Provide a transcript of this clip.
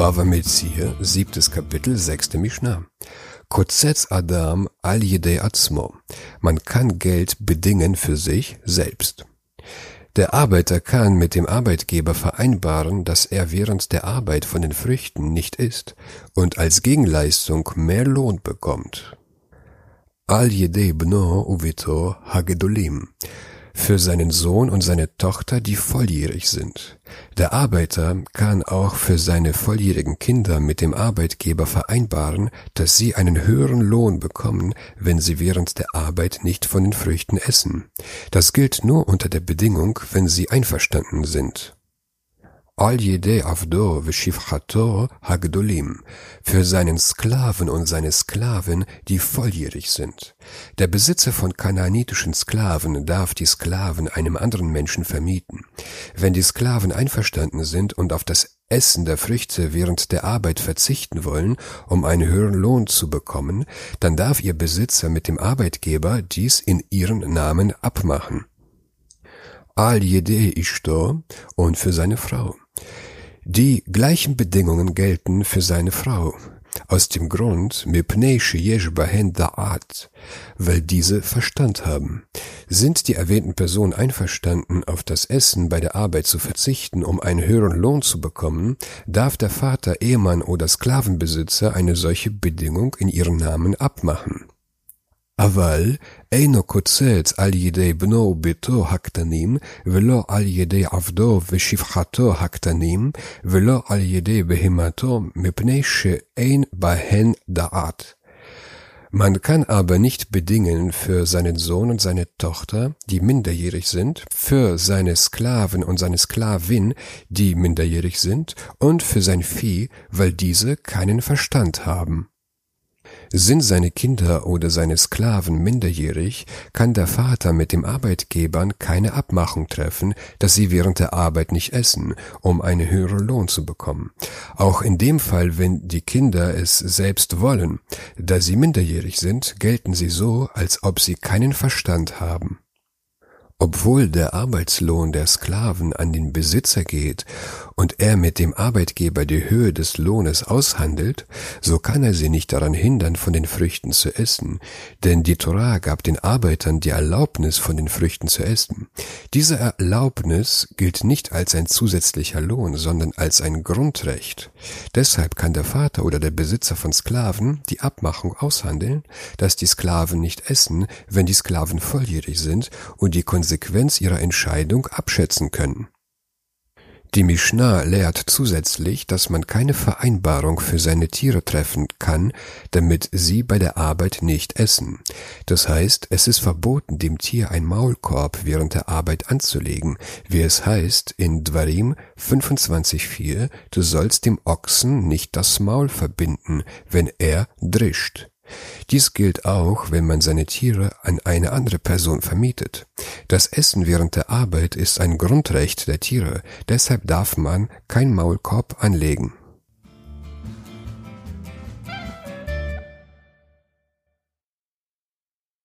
Bava Metzir, siebtes Kapitel, sechste Mishnah. Kotzetz Adam al yedei atzmo. Man kann Geld bedingen für sich selbst. Der Arbeiter kann mit dem Arbeitgeber vereinbaren, dass er während der Arbeit von den Früchten nicht isst und als Gegenleistung mehr Lohn bekommt. Al yedei bno uvito hagedolim für seinen Sohn und seine Tochter, die volljährig sind. Der Arbeiter kann auch für seine volljährigen Kinder mit dem Arbeitgeber vereinbaren, dass sie einen höheren Lohn bekommen, wenn sie während der Arbeit nicht von den Früchten essen. Das gilt nur unter der Bedingung, wenn sie einverstanden sind. Al Yedei Avdo Veshivchato Hagdolim, für seinen Sklaven und seine Sklaven, die volljährig sind. Der Besitzer von kanaanitischen Sklaven darf die Sklaven einem anderen Menschen vermieten. Wenn die Sklaven einverstanden sind und auf das Essen der Früchte während der Arbeit verzichten wollen, um einen höheren Lohn zu bekommen, dann darf ihr Besitzer mit dem Arbeitgeber dies in ihren Namen abmachen. Al Yedei Ishto und für seine Frau. Die gleichen Bedingungen gelten für seine Frau, aus dem Grund, weil diese Verstand haben. Sind die erwähnten Personen einverstanden, auf das Essen bei der Arbeit zu verzichten, um einen höheren Lohn zu bekommen, darf der Vater, Ehemann oder Sklavenbesitzer eine solche Bedingung in ihren Namen abmachen. אבל אינו קוצץ על ידי בנו וביתו הקטנים, ולא על ידי עבדו ושפחתו הקטנים, ולא על ידי בהמתו, מפני שאין בהן דעת. Man kann aber nicht bedingen für seinen Sohn und seine Tochter, die minderjährig sind, für seine Sklaven und seine Sklavin, die minderjährig sind, und für sein Vieh, weil diese keinen Verstand haben. Sind seine Kinder oder seine Sklaven minderjährig, kann der Vater mit dem Arbeitgebern keine Abmachung treffen, dass sie während der Arbeit nicht essen, um einen höheren Lohn zu bekommen. Auch in dem Fall, wenn die Kinder es selbst wollen, da sie minderjährig sind, gelten sie so, als ob sie keinen Verstand haben. Obwohl der Arbeitslohn der Sklaven an den Besitzer geht und er mit dem Arbeitgeber die Höhe des Lohnes aushandelt, so kann er sie nicht daran hindern, von den Früchten zu essen, denn die Torah gab den Arbeitern die Erlaubnis, von den Früchten zu essen. Diese Erlaubnis gilt nicht als ein zusätzlicher Lohn, sondern als ein Grundrecht. Deshalb kann der Vater oder der Besitzer von Sklaven die Abmachung aushandeln, dass die Sklaven nicht essen, wenn die Sklaven volljährig sind und die Konsequenz ihrer Entscheidung abschätzen können. Die Mishnah lehrt zusätzlich, dass man keine Vereinbarung für seine Tiere treffen kann, damit sie bei der Arbeit nicht essen. Das heißt, es ist verboten, dem Tier ein Maulkorb während der Arbeit anzulegen, wie es heißt in Dvarim 25.4, du sollst dem Ochsen nicht das Maul verbinden, wenn er drischt. Dies gilt auch, wenn man seine Tiere an eine andere Person vermietet. Das Essen während der Arbeit ist ein Grundrecht der Tiere, deshalb darf man kein Maulkorb anlegen.